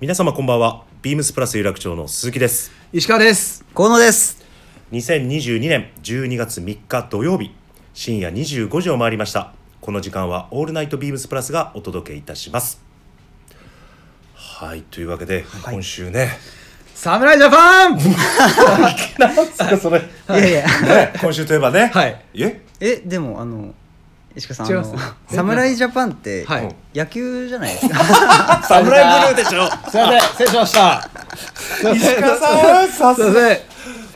皆様こんばんは。ビームスプラス有楽町の鈴木です。石川です。河野です。2022年12月3日土曜日深夜25時を回りました。この時間はオールナイトビームスプラスがお届けいたします。はいというわけで、今週ね。侍ジャパン！なんすかそれ、いやいや。ね、今週といえばね、はい。え？えでもあの石川さんあの違います侍ジャパンってはい。野球じゃないですか？サムライブルーでしょ。すいません。失礼しました。石川さんさすが。すいません。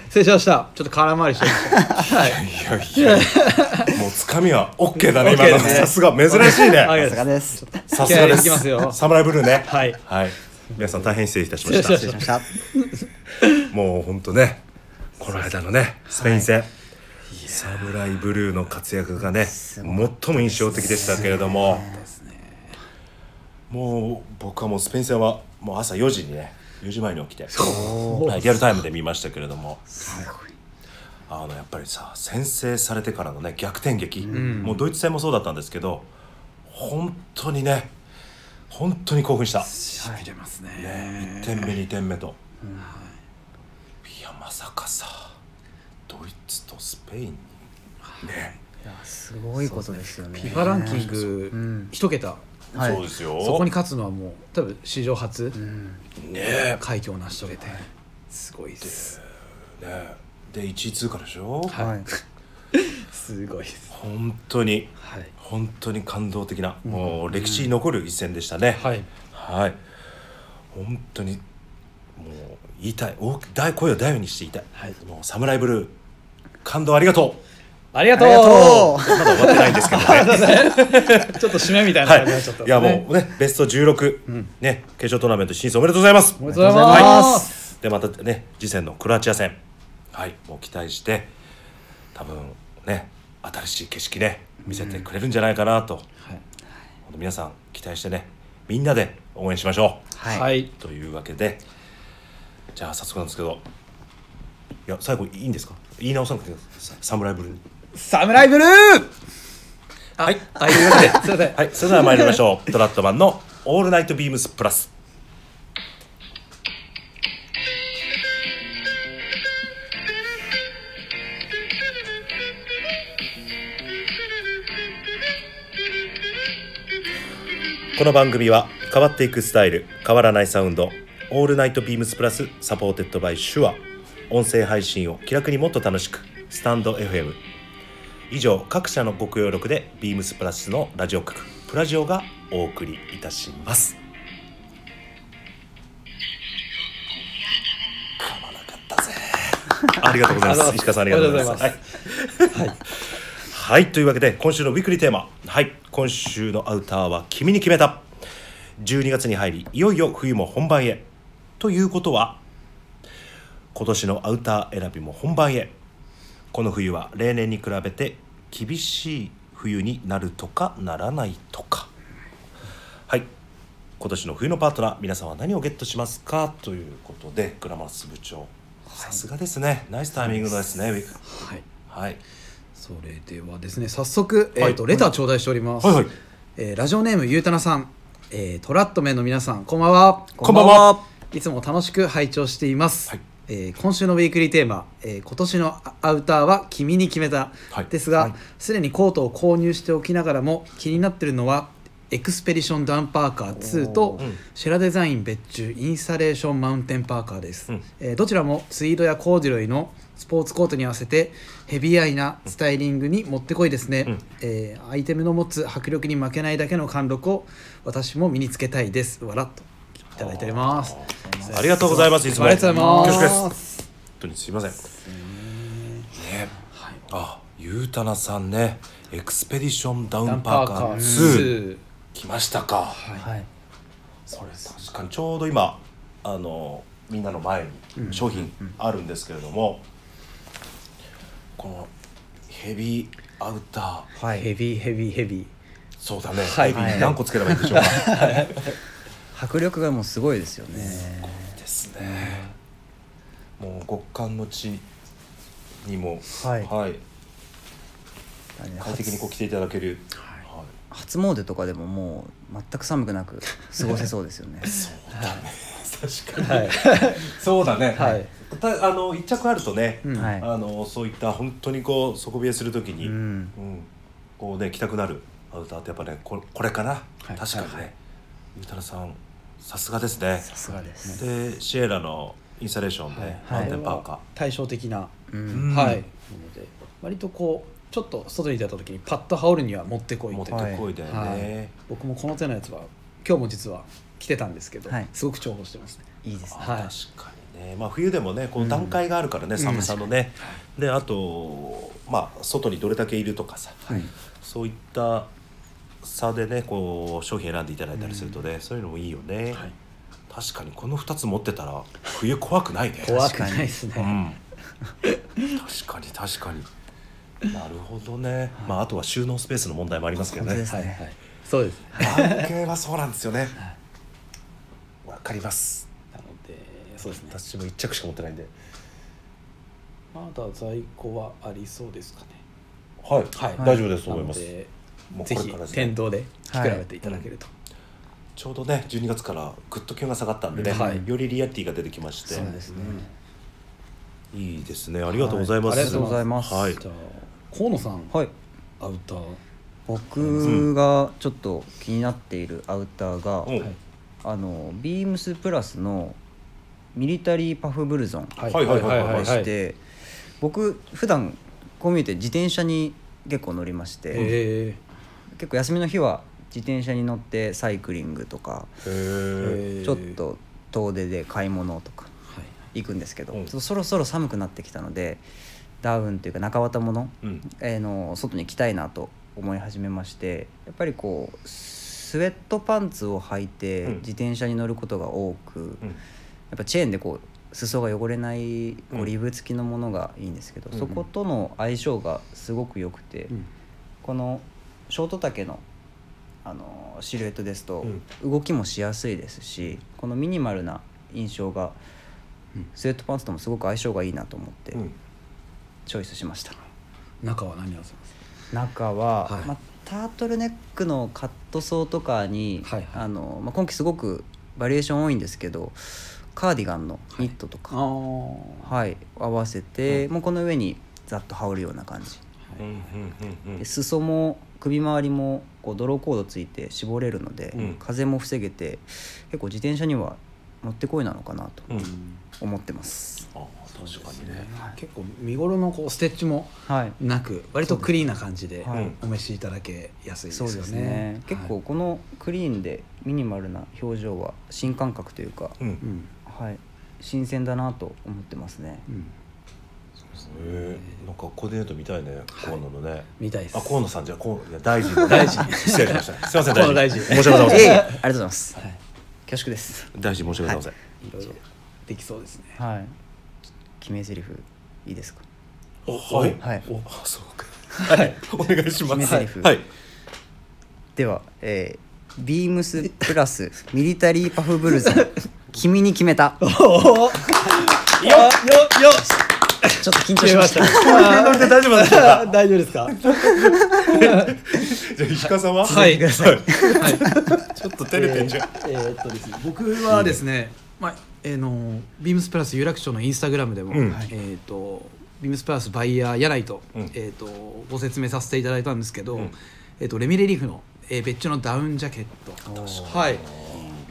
失礼しました。ちょっと空回りしてました。はい。いやいやもうつかみは OK だね今の。さすが珍しいね。はい。さすがです。さすがです。よすサムライブルーね。はい。はい。皆さん大変失礼いたしま失礼ししました。失礼しました。もう本当ねこの間のねスペイン戦、サムライブルーの活躍がね最も印象的でしたけれども。もう僕はもうスペイン戦はもう朝4時にね4時前に起きて、はい、リアルタイムで見ましたけれども。あのやっぱりさ先制されてからのね逆転劇、もうドイツ戦もそうだったんですけど本当にね本当に興奮した。しびれますね。ね、1点目2点目と、いやまさかさドイツとスペインに。ね、いやすごいことですよね。FIFA ランキング一桁。はい。そうですよ。そこに勝つのはもう多分史上初。ね。快挙を成し遂げて。すごいですね。で1位通過でしょ、はい。すごいです。本当にはい。本当に感動的な、もう歴史に残る一戦でしたね、はい。はい。本当にもう言いたい大き大声を大にして言いたい、はい。もうサムライブルー感動ありがとありがとう。ありがとう。まだ終わってないんですけどね。ちょっと締めみたいなはい、感じになっちゃった。い。やもうね。ベスト16、ね決勝トーナメント進出おめでとうございます。おめでとうございます。でまたね次戦のクロアチア戦。はい。もう期待して多分ね新しい景色ね見せてくれるんじゃないかなと、はい。本当皆さん期待してねみんなで応援しましょう、はい、はい。というわけでじゃあ早速なんですけどいや最後いいんですか？言い直さなくていいですかサムライブルー。にサムライブルー！はいはい。というわけで。すいませんはい、それでは参りましょう。トラットマンのオールナイトビームスプラス。この番組は変わっていくスタイル変わらないサウンドオールナイト BEAMS PLUS supported by SHURE 音声配信を気楽にもっと楽しく。 stand.fm 以上各社のご協力で BEAMS PLUS のラジオ局プラジオがお送りいたします。噛まなかったぜ。ありがとうございます。石川さんありがとうございます。ありはい、はい、というわけで今週のウィークリーテーマ。はい。今週のアウターは君に決めた。12月に入りいよいよ冬も本番へ。ということは今年のアウター選びも本番へ。この冬は例年に比べて厳しい冬になるとかならないとか。はい。今年の冬のパートナー皆さんは何をゲットしますか？ということでグラマラス部長さすがですね。ナイスタイミングですねはい。はい。それではですね早速、はいえー、とレター頂戴しております、はいはい。えーラジオネームゆうたなさん、えー TRADMEN の皆さんこんばんは。こんばんは。いつも楽しく拝聴しています、はいえー今週のウィークリーテーマ、えー今年のアウターは君に決めた、はい。ですがすで、にコートを購入しておきながらも気になっているのはエクスペディションダウンパーカー2とうん。シエラデザイン別注インスタレーションマウンテンパーカーです、うん。えーどちらもツイードやコーデュロイのスポーツコートに合わせてヘビーアイなスタイリングにもってこいですね、うん。えーアイテムの持つ迫力に負けないだけの貫禄を私も身につけたいです。わらっといただいております。ありがとうございますいつも。ありがとうございます。恐縮です。本当にすいません。ね。あゆうたなさんね。エクスペディションダウンパーカー2来ましたか。はい。これ確かにちょうど今あのみんなの前に商品あるんですけれども、このヘビーアウター。はい。ヘビーヘビーヘビー。そうだね、はい。ヘビー何個つければいいでしょうか 迫力がもうすごいですよね。ですね。もう極寒の地にもはい。はい、快適にこう着ていただける、はいはい。初詣とかでももう全く寒くなく過ごせそうですよね。そうだね。確かに、はい。そうだね、はい。たあの一着あるとね、うん。はい。あのそういった本当にこう底冷えするときに、うん。うん。こうね着たくなる。アウターってやっぱねここれかな、はい。確かにね、ゆうたらさんさすがですね。さすがです。でシエラのインスタレーションで、はい。マウンテンパーカ対照的な、ううん。んはい。なので割とこうちょっと外に出た時にパッと羽織るには持ってこー持って。いってこいだよね、はい。僕もこの手のやつは今日も実は着てたんですけど、はい。すごく重宝してますね。いいですね。あはい。確かにね、まあ、冬でもねこう段階があるからね、ん。寒さのね、であとまあ外にどれだけいるとかさ、はい。そういった差でねこう商品選んでいただいたりするとね、そういうのもいいよね、はい。確かにこの2つ持ってたら冬怖くないね。怖くないですね、うん、確かに確かに。なるほどね、まああとは収納スペースの問題もありますけどね。本当ですはい。はい。そうです。ね関係はそうなんですよね。わかります。なのでそうですね。私も1着しか持ってないんで。まだ在庫はありそうですかね。はい、はい。大丈夫ですと思いますぜひこれからですね。店頭で比べていただけると、ちょうどね12月からぐっと気温が下がったんでね、はい。よりリアリティが出てきまして。そうですね。いいですね。ありがとうございます、はい。ありがとうございます。はい。じゃあ河野さんはい。アウター。僕がちょっと気になっているアウターが、うん。はい。あのビームスプラスのミリタリーパフブルゾンはい。はいはいはいはい。でして僕普段こう見えて自転車に結構乗りまして、え結構休みの日は自転車に乗ってサイクリングとかちょっと遠出で買い物とかはい行くんですけど、うん。ちょっとそろそろ寒くなってきたのでダウンというか中綿物、うん。えーの外に着たいなと思い始めましてやっぱりこうスウェットパンツを履いてうん。自転車に乗ることが多く、うん。やっぱチェーンでこう裾が汚れないこうリブ付きのものがいいんですけど、うん。そことの相性がすごく良くて、うん。このショート丈のあのシルエットですとうん。動きもしやすいですしこのミニマルな印象がうん。スウェットパンツともすごく相性がいいなと思ってうん。チョイスしました。中は何合わせます中は、はい。まあ、タートルネックのカットソーとかに、はいはい。あのまあ、今季すごくバリエーション多いんですけどカーディガンのニットとあか、あはい合わせて、もうこの上にざっと羽織るような感じ。うんうんうんうん。で裾も首周りもこうドローコードついて絞れるので、うん。風も防げて結構自転車にはもってこいなのかなとうん。思ってます、あ確かにね。結構見頃のこうステッチもはい。なく割とクリーンな感じではい。お召しいただけやすいですよね。そうですね、結構このクリーンでミニマルな表情は新感覚というか、うん。うん。はい、新鮮だなと思ってますね。うんへえなんかコーディネート見たいね河野のね。みたいです。あ河野さんじゃ河野大臣の 大臣。失礼しました。すいません大臣。申し訳ございません。ええありがとうございます。はい。恐縮です。大臣申し訳ございません、い。ろいろできそうですね。はい。決め台詞いいですか？おはい。はい。おあそうか。はい。お願いします。決め台詞。はい。では、えー、ビームスプラスミリタリーパフブルゾン 君に決めた。ちょっと緊張しし ました。大丈夫でしょうか大丈夫ですか？じゃあ石川さんははい。ください。はい。ちょっと照れてんじゃん、えーっとですね、僕はですね、まあ、えーのビームスプラス有楽町のインスタグラムでも、うん。えーっとビームスプラスバイヤー柳井と,、うん。えーっとご説明させていただいたんですけど、うん。えーっとレミレリーフの、えー別注のダウンジャケット。はいいい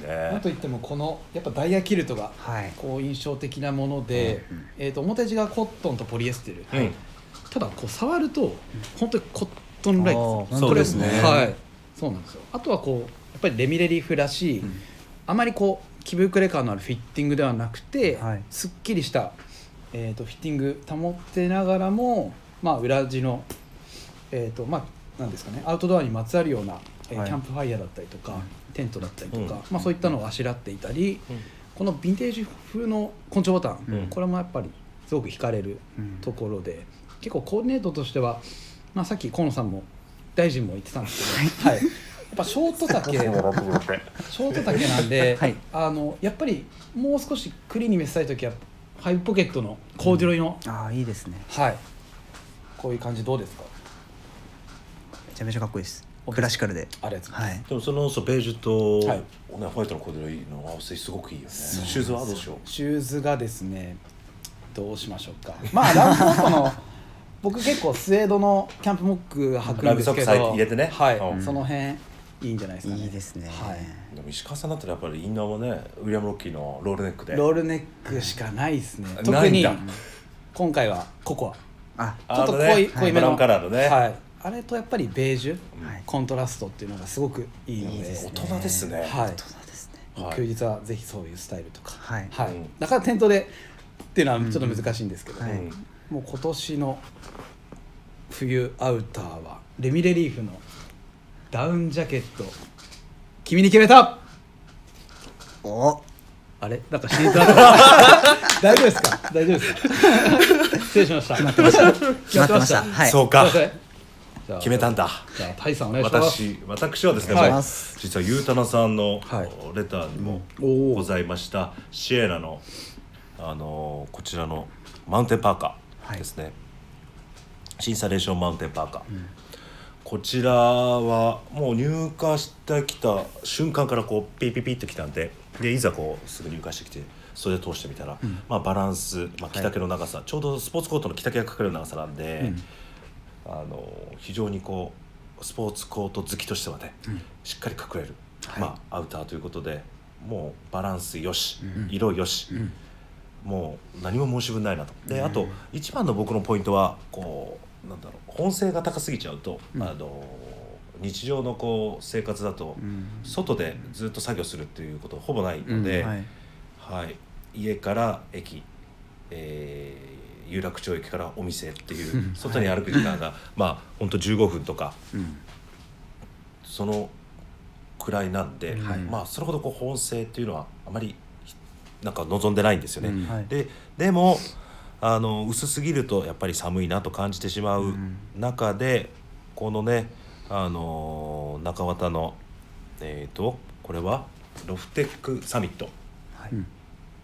ね。なんといってもこのやっぱダイヤキルトがはい。こう印象的なもので、うんえーっと表地がコットンとポリエステル、うんただこう触ると本当にコットンライク。あーそうですね。はい。そうなんですよ。あとはこうやっぱりレミレリーフらしい、あまりこう気膨れ感のあるフィッティングではなくて、はい。すっきりした、えー、とフィッティング保ってながらも、まあ、裏地の、えーとまあ、なんですかねアウトドアにまつわるような、キャンプファイヤーだったりとか、テントだったりとか、うん。まあ、そういったのをあしらっていたり、うん。このヴィンテージ風の根性ボタン、うん。これもやっぱりすごく惹かれるうん。ところで、結構コーディネートとしては、まあ、さっき河野さんも大臣も言ってたんですけど、はい、やっぱショート丈。ショート丈なんで、はい。あのやっぱりもう少しクリーンに見せたい時はファイブポケットのコーデュロイの、ああいいですね。はい。こういう感じどうですか？めちゃめちゃかっこいいです。おクラシカルで。ありがとうございます、はい。でもそのそうベージュとはい。ねホワイトのコーデのいいの合わせすごくいいよね。シューズはどうしよう？シューズがですねどうしましょうか。まあランプモットの 僕結構スウェードのキャンプモック履くんですけどラグソックス入れてねはい、うん。その辺いいんじゃないですかね。いいですね。はい。でも石川さんだったらやっぱりインナーもねウィリアム・ロッキーのロールネックで。ロールネックしかないですね。ない特に今回はココあアちょっと濃あのねい、濃いめの。ブラウンカラーのね。はい、あれとやっぱりベージュ、はい。コントラストっていうのがすごくいいので。いいですね。大人ですね。はい。大人ですね。はい。休日はぜひそういうスタイルとか。はい。うんなかなか店頭でっていうのはちょっと難しいんですけど、はい。うんもう今年の冬アウターはレミレリーフのダウンジャケット君に決めた。お。あれ？なんかシート。大丈夫ですか？大丈夫ですか？失礼しました。決まってました。決決まってました。はい。そうか決めたんだ。じゃあタイさんお願いします。私私はですね、はい。実はゆうたなさんのはい。レターにもございました。シエラの、あのーこちらのマウンテンパーカーですね、シンサレーションマウンテンパーカー、こちらはもう入荷してきた瞬間からこうピーピーピーってきたんででいざこうすぐ入荷してきて袖通してみたら、まあ、バランス、まあ、着丈の長さ、ちょうどスポーツコートの着丈がかかる長さなんで、あの非常にこうスポーツコート好きとしてはね、しっかり隠れる、まあ、アウターということでもうバランスよし、色よし、もう何も申し分ないなと。であと一番の僕のポイントはこうなんだろう本性が高すぎちゃうと、あの日常のこう生活だと、外でずっと作業するっていうことほぼないので、うん。はい。はい、家から駅、えー有楽町駅からお店っていう外に歩く時間が、まあ本当15分とか、そのくらいなんで、はい。まあそれほどこう本性っていうのはあまりなんか望んでないんですよね。うん。はい。ででもあの薄すぎるとやっぱり寒いなと感じてしまう中で、このねあの中綿のえっ、とこれはロフテックサミット。はい。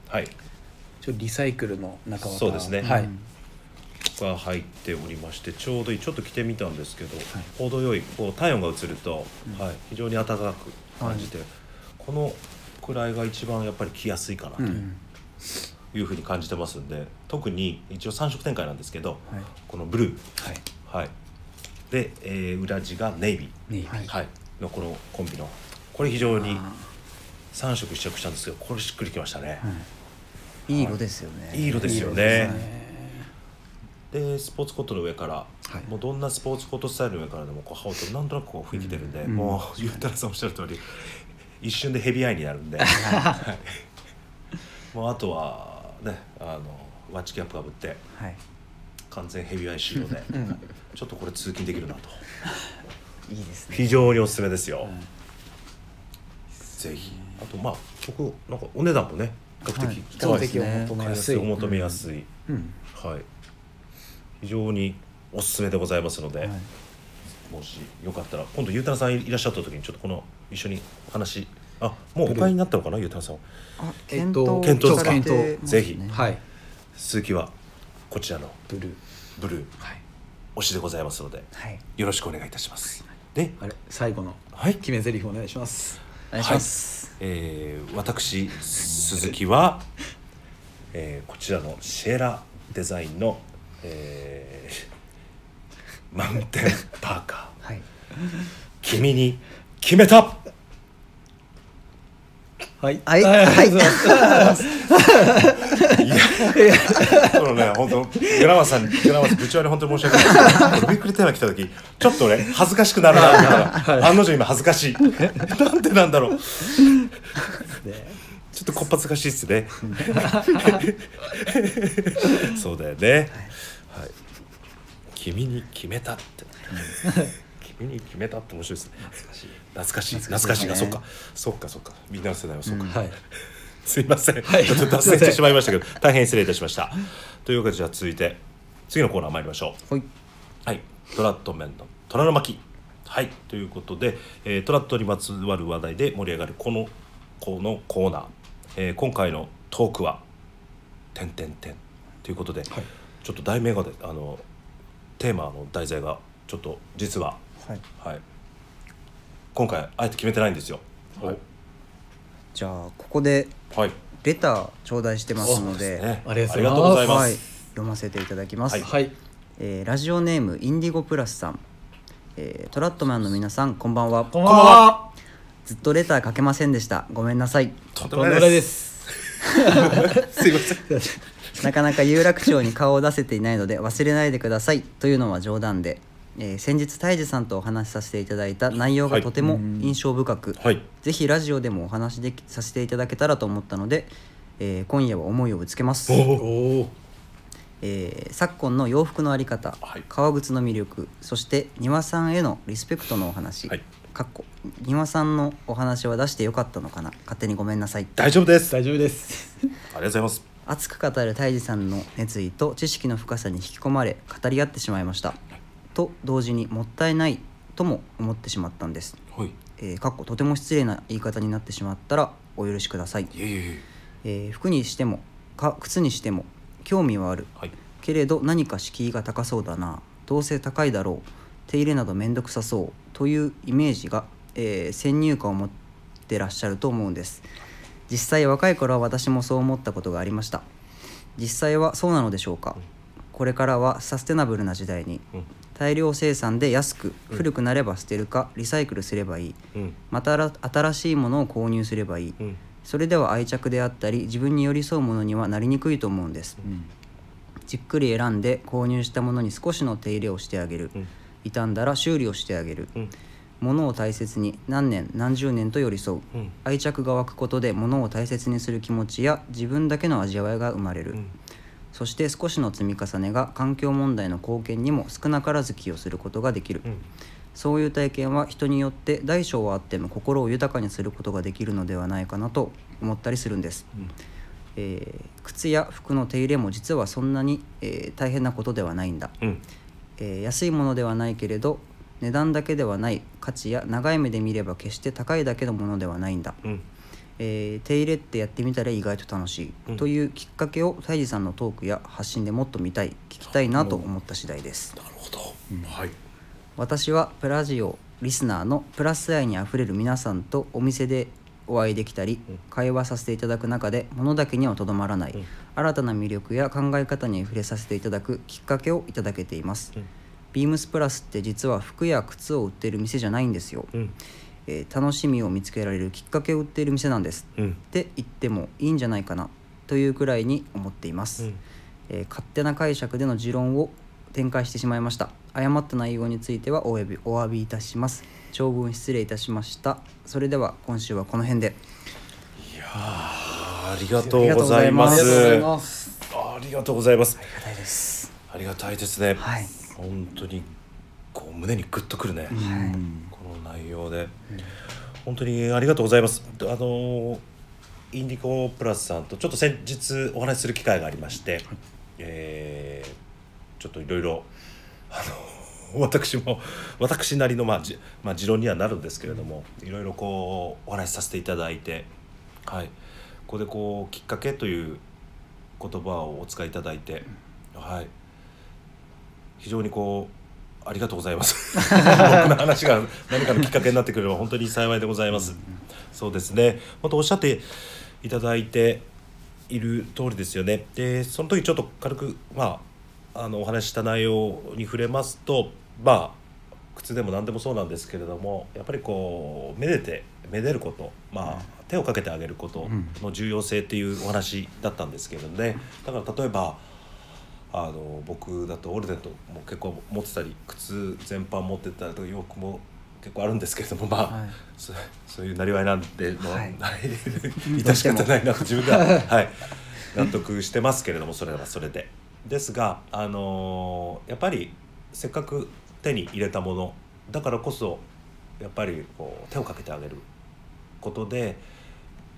はいちょリサイクルの中綿そうですね。はい、が入っておりましてちょうどいい。ちょっと着てみたんですけど、程よいこう体温が移ると、はい、非常に暖かく感じて、このくらいが一番やっぱり着やすいかなというふうに感じてますんで特に一応3色展開なんですけど、はい。このブルー、はい。はい、で、えー裏地がネイビー、はい、のこのコンビの。これ非常に3色試着したんですけどこれしっくりきましたね、いい色ですよね。いい色ですよね。色でスポーツコートの上から、はい。もうどんなスポーツコートスタイルの上からでもこう羽織ってなんとなくこう雰囲気出るんで、もうゆうたらさんおっしゃる通り一瞬でヘビーアイになるんで、はい。もうあとはねあのワッチキャップかぶってはい。完全ヘビーアイ仕様で、ちょっとこれ通勤できるなと。いいですね。非常におすすめですよ、ぜひ。あとまあ僕なんかお値段もね比較的。比較的おね。求めやすい、お求めやすい、うん。はい。非常におすすめでございますので、はい。もしよかったら今度ゆうたらさんいらっしゃった時にちょっとこの一緒にお話あもうお買いになったのかなゆうたらさんあえっと検討検討ですかされてますね。ぜひ。はい。鈴木はこちらのブルー。ブルー。はい。推しでございますのではい。よろしくお願いいたします。で、あれ最後のはい。決め台詞お願いします。お願いしますえー私鈴木は、えーこちらのシェラデザインの、えーマウンテンパーカー。はい。君に決めたはい。はい。ありがとうございます。そのね本当グラマさんグラマさん部長に本当に申し訳ない。ですけどびっくりテーマ来た時ちょっとね恥ずかしくなるなと思ったら案の定今恥ずかしい。なんでなんだろう。ちょっとこっぱずかしいっすね。そうだよね、はい、君に決めたって。君に決めたって面白いですね懐かしい。懐かしいが、そっか。そっかそっか。みんなの世代はそっか、はい。すいません、はい。ちょっと脱線してしまいましたけど 大変失礼いたしました。というわけでじゃあ続いて次のコーナー参りましょう。はい。はい。トラットメンの虎の巻。はい。ということで、えートラットにまつわる話題で盛り上がるこのこのコーナー、えー今回のトークは「てんてんてん」ということで、ちょっと題名がであのテーマの題材がちょっと実ははい。はい今回あえて決めてないんですよ。はい。じゃあここではい。レター頂戴してますのでね。ありがとうございます。ありがとうございまはい、す読ませていただきます、はい。えーラジオネームインディゴプラスさん、えートラットマンの皆さんこんばんは。こんばんは。ずっとレター書けませんでした。ごめんなさい。とんでもないです。すいません。なかなか有楽町に顔を出せていないので忘れないでください。というのは冗談で、えー先日泰治さんとお話しさせていただいた内容がとても印象深く、はい。ぜひラジオでもお話しできさせていただけたらと思ったので、えー今夜は思いをぶつけます、えー昨今の洋服のあり方、はい。革靴の魅力そして庭さんへのリスペクトのお話、はい。かっこ庭さんのお話は出してよかったのかな？勝手にごめんなさい大丈夫です。あ大丈夫です。りがとうございます。熱く語る泰治さんの熱意と知識の深さに引き込まれ語り合ってしまいましたと同時にもったいないとも思ってしまったんです、はい。えーかっことても失礼な言い方になってしまったらお許しください、いえいえいええー服にしてもか靴にしても興味はある。はい。けれど何か敷居が高そうだなどうせ高いだろう手入れなど面倒くさそうというイメージが、えー先入観を持ってらっしゃると思うんです。実際若い頃は私もそう思ったことがありました。実際はそうなのでしょうか。これからはサステナブルな時代にうん大量生産で安く古くなれば捨てるかリサイクルすればいい。うん。また新新しいものを購入すればいい。うん。それでは愛着であったり自分に寄り添うものにはなりにくいと思うんです。じっくり選んで購入したものに少しの手入れをしてあげる、うん。傷んだら修理をしてあげる、うん。物を大切に何年何十年と寄り添う、うん。愛着が湧くことで物を大切にする気持ちや自分だけの味わいが生まれる、うんそして少しの積み重ねが環境問題の貢献にも少なからず寄与することができる、うん。そういう体験は人によって大小はあっても心を豊かにすることができるのではないかなと思ったりするんです、うん。えー靴や服の手入れも実はそんなに、えー大変なことではないんだ、うん。えー安いものではないけれど値段だけではない価値や長い目で見れば決して高いだけのものではないんだ、うんえー手入れってやってみたら意外と楽しい、うん。というきっかけを泰治さんのトークや発信でもっと見たい聞きたいなと思った次第です。なるほど。はい。私はプラジオリスナーのプラス愛にあふれる皆さんとお店でお会いできたり、うん。会話させていただく中で物だけにはとどまらない、うん。新たな魅力や考え方に触れさせていただくきっかけをいただけています、うん。ビームスプラスって実は服や靴を売っている店じゃないんですよ、うんえー楽しみを見つけられるきっかけを売っている店なんです。うん。って言ってもいいんじゃないかなというくらいに思っています、うん。えー勝手な解釈での持論を展開してしまいました。誤った内容についてはお詫びお詫びいたします。長文失礼いたしました。それでは今週はこの辺で。ありがとうございます。ありがとうございます。ありがとうございます。ありがたいです。ありがたいですね。はい。本当にこう胸にグッとくるね、はい内容で、本当にありがとうございます。あのインディコプラスさんとちょっと先日お話しする機会がありまして、えーちょっといろいろあの 私も私なりの、まあじまあ、持論にはなるんですけれどもいろいろこうお話しさせていただいてはい。ここでこうきっかけという言葉をお使いいただいてはい。非常にこうありがとうございます。僕の話が何かのきっかけになってくれば本当に幸いでございます。そうですね。本当おっしゃっていただいている通りですよね。でその時ちょっと軽くまああのお話しした内容に触れますとまあ靴でも何でもそうなんですけれどもやっぱりこうめでてめでることまあ手をかけてあげることの重要性っていうお話だったんですけれどね。だから例えばあの僕だとオルデントも結構持ってたり靴全般持ってたりとか洋服も結構あるんですけれどもまあ、はい。そそういうなりわいなんでもう、はい。致し方ないなと自分が、はい、納得してますけれどもそれはそれで。ですが、あのーやっぱりせっかく手に入れたものだからこそやっぱりこう手をかけてあげることで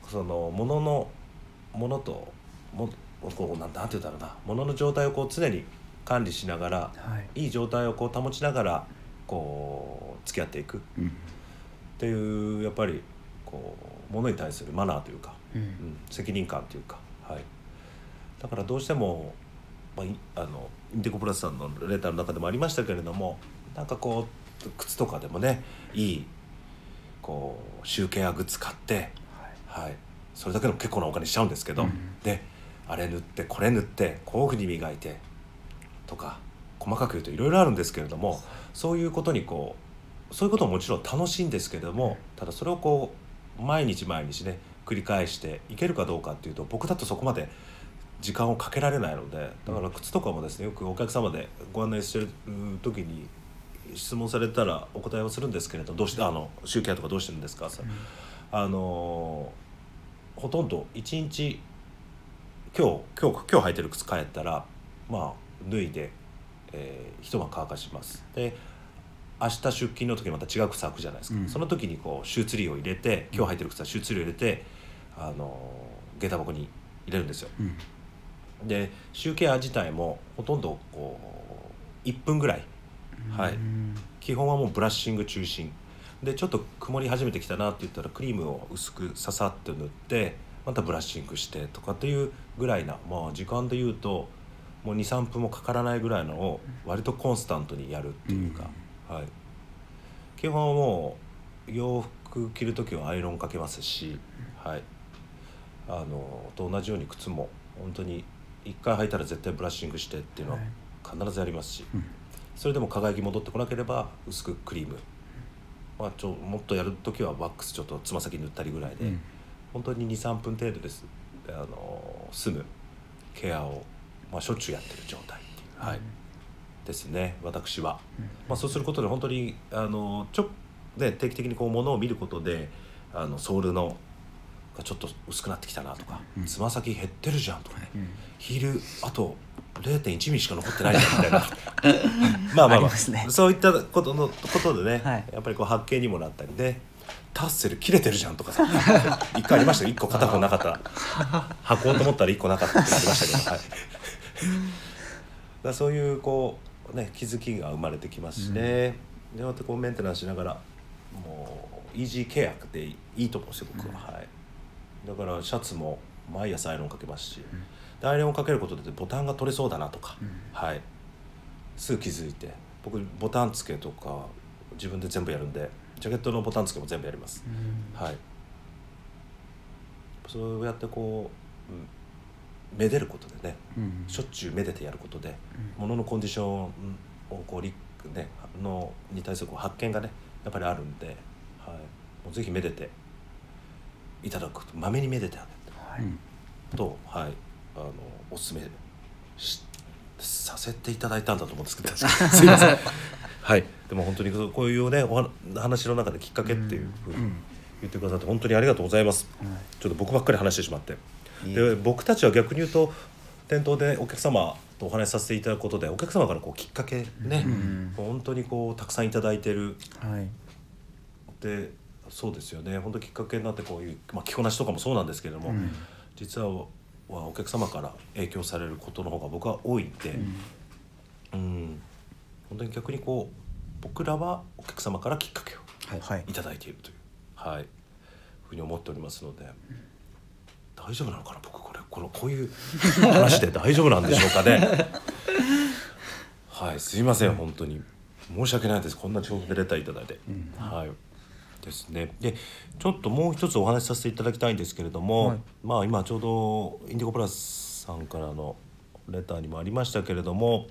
そのもののものともこうなんなんて言うんだろうな。ものの状態をこう常に管理しながらはい。いい状態をこう保ちながらこう付き合っていく。っうん。ていうやっぱりこうものに対するマナーというか、うん。うん、責任感というか、はい、だからどうしても、まあ、いあのインディゴプラスさんのレターの中でもありましたけれどもなんかこう靴とかでもねいいこうシューケアグッズ買って、はい、それだけでも結構なお金しちゃうんですけど、であれ塗ってこれ塗ってこういうふうに磨いてとか細かく言うといろいろあるんですけれどもそういうことにこうそういうことももちろん楽しいんですけれどもただそれをこう毎日毎日ね繰り返していけるかどうかっていうと僕だとそこまで時間をかけられないのでだから靴とかもですねよくお客様でご案内してる時に質問されたらお答えをするんですけれどどうしてあの集計とかどうしてるんですか、あのほとんど1日今日今日今日履いてる靴帰ったらまあ脱いで、えー、一晩乾かします。で明日出勤の時にまた違う靴履くじゃないですか、うん。その時にこうシューツリーを入れて今日履いてる靴はシューツリーを入れてあの下駄箱に入れるんですよ。うん。でシューケア自体もほとんどこう1分ぐらい、はい。うん。基本はもうブラッシング中心。でちょっと曇り始めてきたなって言ったらクリームを薄くささっと塗ってまたブラッシングしてとかっていうぐらいなまあ時間で言うともう23分もかからないぐらいのを割とコンスタントにやるっていうか、はい、基本はもう洋服着る時はアイロンかけますし、はい、あのと同じように靴も本当に1回履いたら絶対ブラッシングしてっていうのは必ずやりますし。うん。それでも輝き戻ってこなければ薄くクリーム、まあ、ちょもっとやる時はワックスちょっとつま先塗ったりぐらいで、うん本当に23分程度です。あの済むケアを、まあ、しょっちゅうやってる状態っていう、はい。ですね私は、まあ、そうすることで本当にあのちょ、ね、定期的にこう物を見ることであのソールのがちょっと薄くなってきたなとかつま、先減ってるじゃんとかね、ヒールあと0.1ミリしか残ってないみたいな。まあまあまあ。ね。そういったことのことでね、はい。やっぱりこう発見にもなったりでタッセル切れてるじゃんとかさ。一回ありましたよ。一個片方なかった履こうと思ったら一個なかったってありましたけど、はい、だそういうこうね気づきが生まれてきますしね、でまたこうメンテナンスしながらもうイージーケアでいいと思うんですよ僕は、はい。だからシャツも毎朝アイロンかけますし、でアイロンをかけることでボタンが取れそうだなとか、はい。すぐ気づいて。僕ボタン付けとか自分で全部やるんでジャケットのボタン付けも全部やります、はい。そうやってこう、うん、めでることでね、うん。しょっちゅうめでてやることで、物のコンディションをこうリねのに対する発見がねやっぱりあるんで、はい、もうぜひめでていただくまめにめでてあげるうんと、はい、あのおすすめしさせていただいたんだと思うんですけど すいません。はい、でも本当にこういうねお話話の中できっかけっていうふうに言ってくださって本当にありがとうございます。ちょっと僕ばっかり話してしまって。で僕たちは逆に言うと店頭でお客様とお話しさせていただくことでお客様からこうきっかけね、ん。本当にこうたくさんいただいてる。はい。でそうですよね。本当きっかけになってこういう、まあ、着こなしとかもそうなんですけれども、実ははお客様から影響されることの方が僕は多いんで、うん、本当に逆にこう僕らはお客様からきっかけをはいはい。いただいているという、はい、ふうに思っておりますので大丈夫なのかな僕これ。このこういう話で大丈夫なんでしょうかね。はい。すいません本当に。申し訳ないです。こんな情報でレターいただいて、はい。ですね。でちょっともう一つお話しさせていただきたいんですけれども、はい。まあ今ちょうどインディゴプラスさんからのレターにもありましたけれども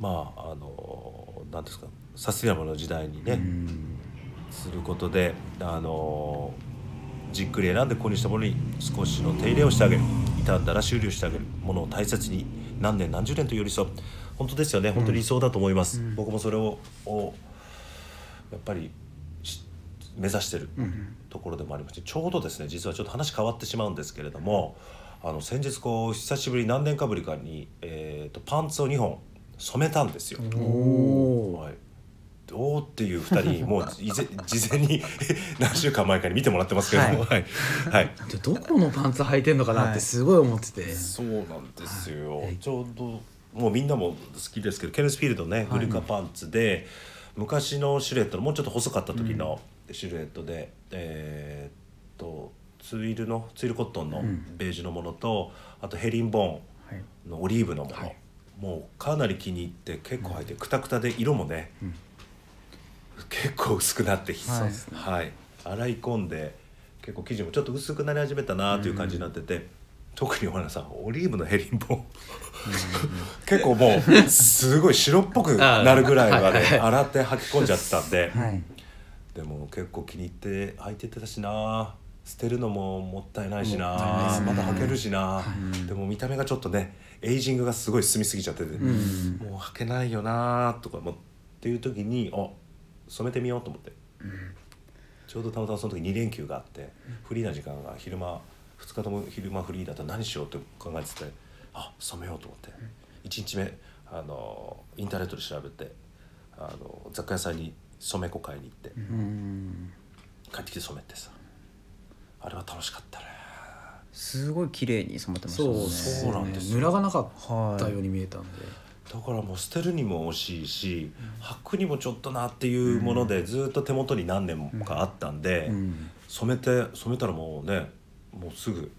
まああの何ですかサスティナブルの時代にね、することであのじっくり選んで購入したものに少しの手入れをしてあげる傷んだら修理をしてあげるものを大切に何年何十年と寄り添う。本当ですよね。本当に理想だと思います、僕もそれををやっぱりし目指してるところでもありましてちょうどですね実はちょっと話変わってしまうんですけれどもあの先日こう久しぶり何年かぶりかに、えー、とパンツを2本染めたんですよ。はい。どうっていう2人もう 事前に 何週間前かに見てもらってますけど。も、はい。はい。じゃあどこのパンツ履いてんのかなってすごい思ってて、そうなんですよ、ちょうどもうみんなも好きですけどケルスフィールドねグリカパンツで、昔のシルエットのもうちょっと細かった時のシルエットで、えーっとツイルのツイルコットンのベージュのものと、あとヘリンボーンのオリーブのもの、もうかなり気に入って結構履いてくたくたで色もね、結構薄くなってきて、はいはい、洗い込んで結構生地もちょっと薄くなり始めたなっていう感じになってて、特にほらさオリーブのヘリンボ結構もうすごい白っぽくなるぐらいまで洗って履き込んじゃってたんで、はい。でも結構気に入って履いてってたしな。捨てるのももったいないしな。まだ履けるしな、でも見た目がちょっとねエイジングがすごい進みすぎちゃってて、もう履けないよなとかもっていう時にあ染めてみようと思って、ちょうどたまたまその時2連休があって、フリーな時間が昼間2日とも昼間フリーだったら何しようって考えててあ染めようと思って、1日目あのインターネットで調べてあの雑貨屋さんに染め粉買いに行って。うん。帰ってきて染めてさ。あれは楽しかったねすごい綺麗に染まってましたそうもんね。そうなんですよ。ムラがなかったように見えたんで、だからもう捨てるにも惜しいし履くにもちょっとなっていうものでずっと手元に何年もかあったんで、うん。染めて染めたらもうねもうすぐ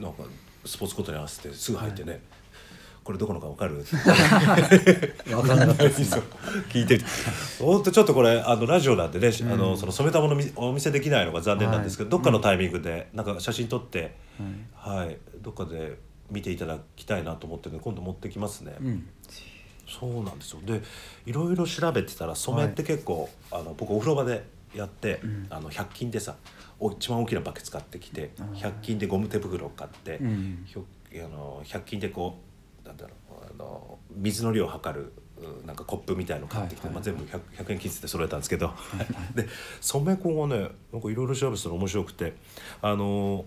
なんかスポーツコートに合わせてすぐ履いてね、これどこのか分かる？分からなかったです聞いてほんとちょっとこれあのラジオなんでね、あのその染めたものみお見せできないのが残念なんですけど、どっかのタイミングでなんか写真撮って、はい。どっかで見ていただきたいなと思ってるんで今度持ってきますね。うん。そうなんですよ。でいろいろ調べてたら染めって結構、あの僕お風呂場でやって、あの100均でさお一番大きなバケツ買ってきて100均でゴム手袋を買って、ん。ひょあの100均でこうなんだろうあの水の量を測るうなんかコップみたいの買ってきて、はいまあ、全部 100, 100円均一で揃えたんですけど、で染め粉がねなんかいろいろ調べてたら面白くてあの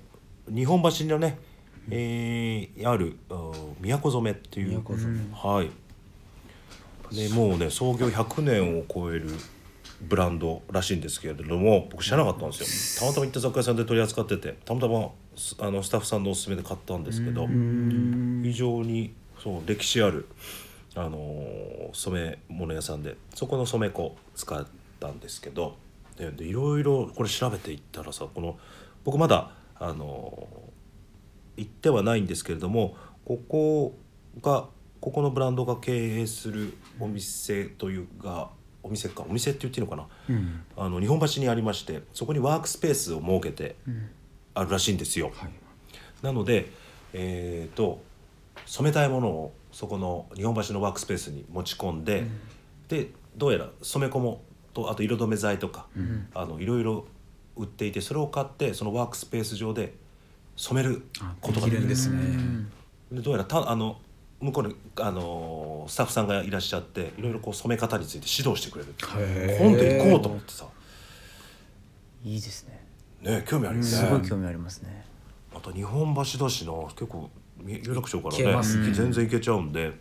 日本橋のね、えーあるあ都染めっていう。はい。ね、もうね創業100年を超えるブランドらしいんですけれども僕知らなかったんですよ。たまたま行った雑貨屋さんで取り扱っててたまたますあのスタッフさんのおすすめで買ったんですけど非常にそう歴史ある、あのー染め物屋さんでそこの染め粉使ったんですけどででいろいろこれ調べていったらさこの僕まだ、あのー行ってはないんですけれどもここがここのブランドが経営するお店というかお店かお店って言っていいのかな、あの日本橋にありましてそこにワークスペースを設けてあるらしいんですよ。はい。なのでえー、と染めたいものをそこの日本橋のワークスペースに持ち込んで、でどうやら染め込もとあと色止め剤とか、あのいろいろ売っていてそれを買ってそのワークスペース上で染めることができる。んですね。でどうやらたあの向こうにあのスタッフさんがいらっしゃっていろいろこう染め方について指導してくれる今度行こうと思ってさ。いいですね。ね興味あるよね。すごい興味ありますね。また日本橋だしな結構み有楽町からね。全然行けちゃうんで。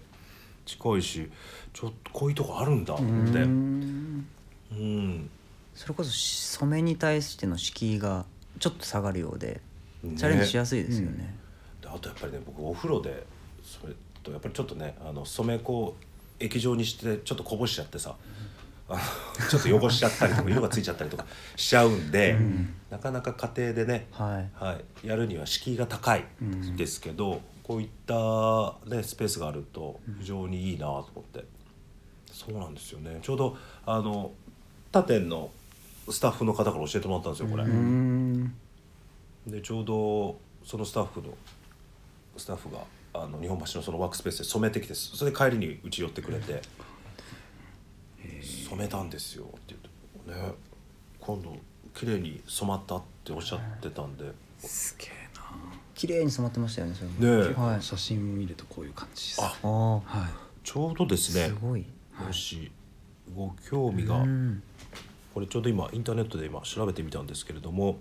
近いしちょっとこういうとこあるんだって。うん。うん。それこそ染めに対しての敷居がちょっと下がるようでね。チャレンジしやすいですよね。であとやっぱりね僕お風呂でそれとやっぱりちょっとねあの染め粉を液状にしてちょっとこぼしちゃってさ ちょっと汚しちゃったりとか色がついちゃったりとかしちゃうんで、なかなか家庭でね、はい。はい、やるには敷居が高いですけど、こういった、ね、スペースがあると非常にいいなと思って、そうなんですよね。ちょうどあの他店のスタッフの方から教えてもらったんですよこれ。うん。でちょうどそのスタッフのスタッフがあの日本橋のそのワークスペースで染めてきてそれで帰りにうち寄ってくれて「染めたんですよ」って言って。ね今度綺麗に染まったっておっしゃってたんで、ねすげえな綺麗に染まってましたよねそれも。え。はい。写真見るとこういう感じです。あああはい。ちょうどですねすごい。もしご興味が、うん。これちょうど今インターネットで今調べてみたんですけれども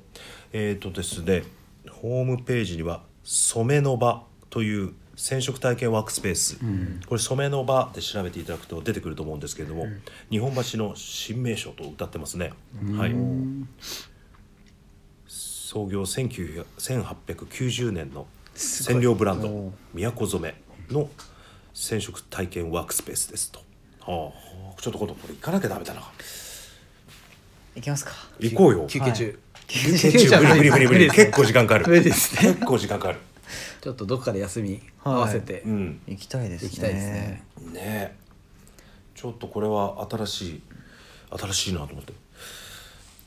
えっ、とですねホームページには「染めの場」という染色体験ワークスペース、これ染めの場で調べていただくと出てくると思うん。ですけれども、日本橋の新名所と歌ってますね、はい創業1900 1890年の染料ブランドお都染めの染色体験ワークスペースですと、はあ、ちょっと今度これ行かなきゃダメだな。いきますか。行こうよ。休憩中、休憩中。無理無理無理無理。結構時間かかる。無理ですね。結構時間かかる。ちょっとどっかで休み合わせて、うん。行きたいですね。行きたいですね。ね。えちょっとこれは新しい新しいなと思って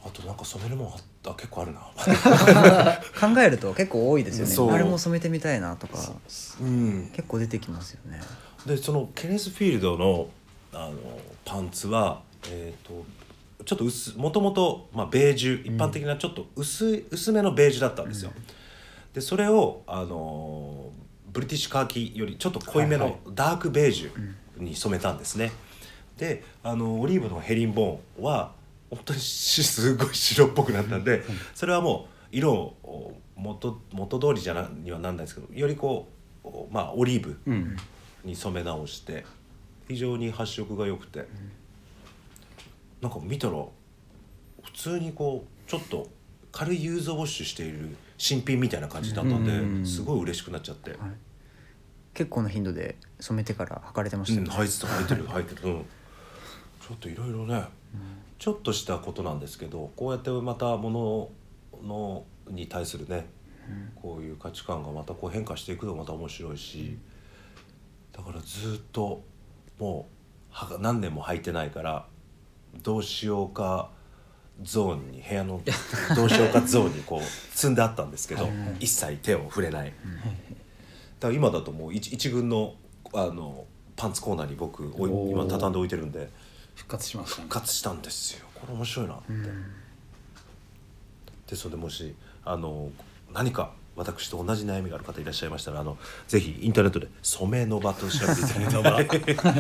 あとなんか染めるもんあった結構あるな。考えると結構多いですよね。あれも染めてみたいなとか。うん。結構出てきますよね。でそのケネスフィールドのあのパンツはえっ、とちょっと薄もともとまあベージュ一般的なちょっと薄い、薄めのベージュだったんですよ、でそれをあのブリティッシュカーキよりちょっと濃いめはいはのダークベージュに染めたんですね、であのオリーブのヘリンボーンは本当にしすごい白っぽくなったんで、それはもう色を元元通りじゃなにはなんないですけどよりこうまあオリーブうん。に染め直して非常に発色が良くて、なんか見たら普通にこうちょっと軽いユーズウォッシュしている新品みたいな感じだったんで、うん。すごい嬉しくなっちゃって、はい。結構な頻度で染めてから履かれてましうん、たよね、履いてた履いてる履いてる、うん、ちょっといろいろね、ちょっとしたことなんですけどこうやってまたもののに対するね、こういう価値観がまたこう変化していくのがまた面白いし、だからずっともうはが何年も履いてないからどうしようかゾーンに部屋の どうしようかゾーンにこう積んであったんですけど、一切手を触れない。だから今だともう一一軍のあのパンツコーナーに僕今畳んで置いてるんで復活しましたね。復活したんですよ。これ面白いなって、でそれでもしあの何か私と同じ悩みがある方いらっしゃいましたらあのぜひインターネットで「染めの場」と調べていただいたら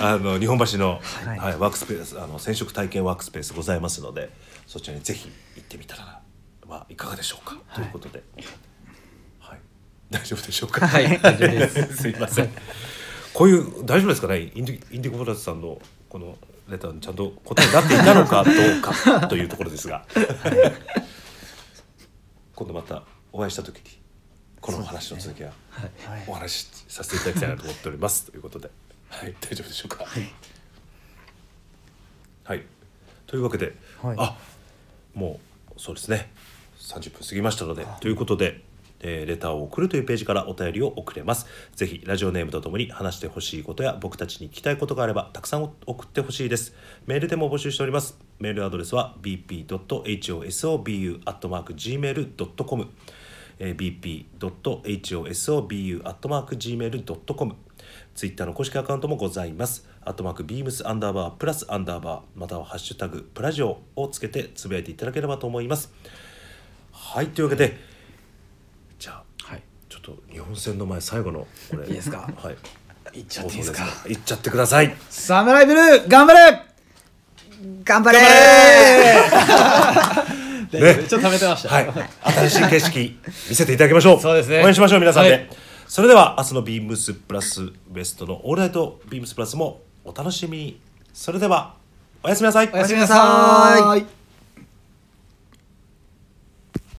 あの日本橋の、はい。はい、ワークスペースあの染色体験ワークスペースございますのでそちらにぜひ行ってみたら、まあ、いかがでしょうか、ということで、はい、大丈夫でしょうか？はい。大丈夫です。すいません。こういう大丈夫ですかね？インディインディゴブラザーさんのこのレターにちゃんと答えになっていたのかどうかというところですが、今度またお会いした時にこの話の続きははい。お話しさせていただきたいなと思っております。ということで、はい、大丈夫でしょうか？はい。というわけで、はい。あもうそうですね。30分過ぎましたのでということで、えーレターを送るというページからお便りを送れます。ぜひラジオネームとともに話してほしいことや僕たちに聞きたいことがあればたくさん送ってほしいです。メールでも募集しております。メールアドレスは bp.hosobu.gmail.com えー bp.hosobu.gmail.com ツイッターの公式アカウントもございます。アットマークビームスアンダーバープラスアンダーバーまたはハッシュタグプラジオをつけてつぶやいていただければと思います。はいというわけでょっと日本戦の前最後のこれ。いいですか？はい。いっちゃっていいですか？いっちゃってください。サムライブルー頑張れ！頑張れ！大丈夫ちょっと食べてましたはい、新しい景色見せていただきましょう。そうですね。応援しましょう皆さんで。はい。それでは明日のビームスプラスウエストのオールナイトビームスプラスもお楽しみに。それではおやすみなさい。おやすみなさーい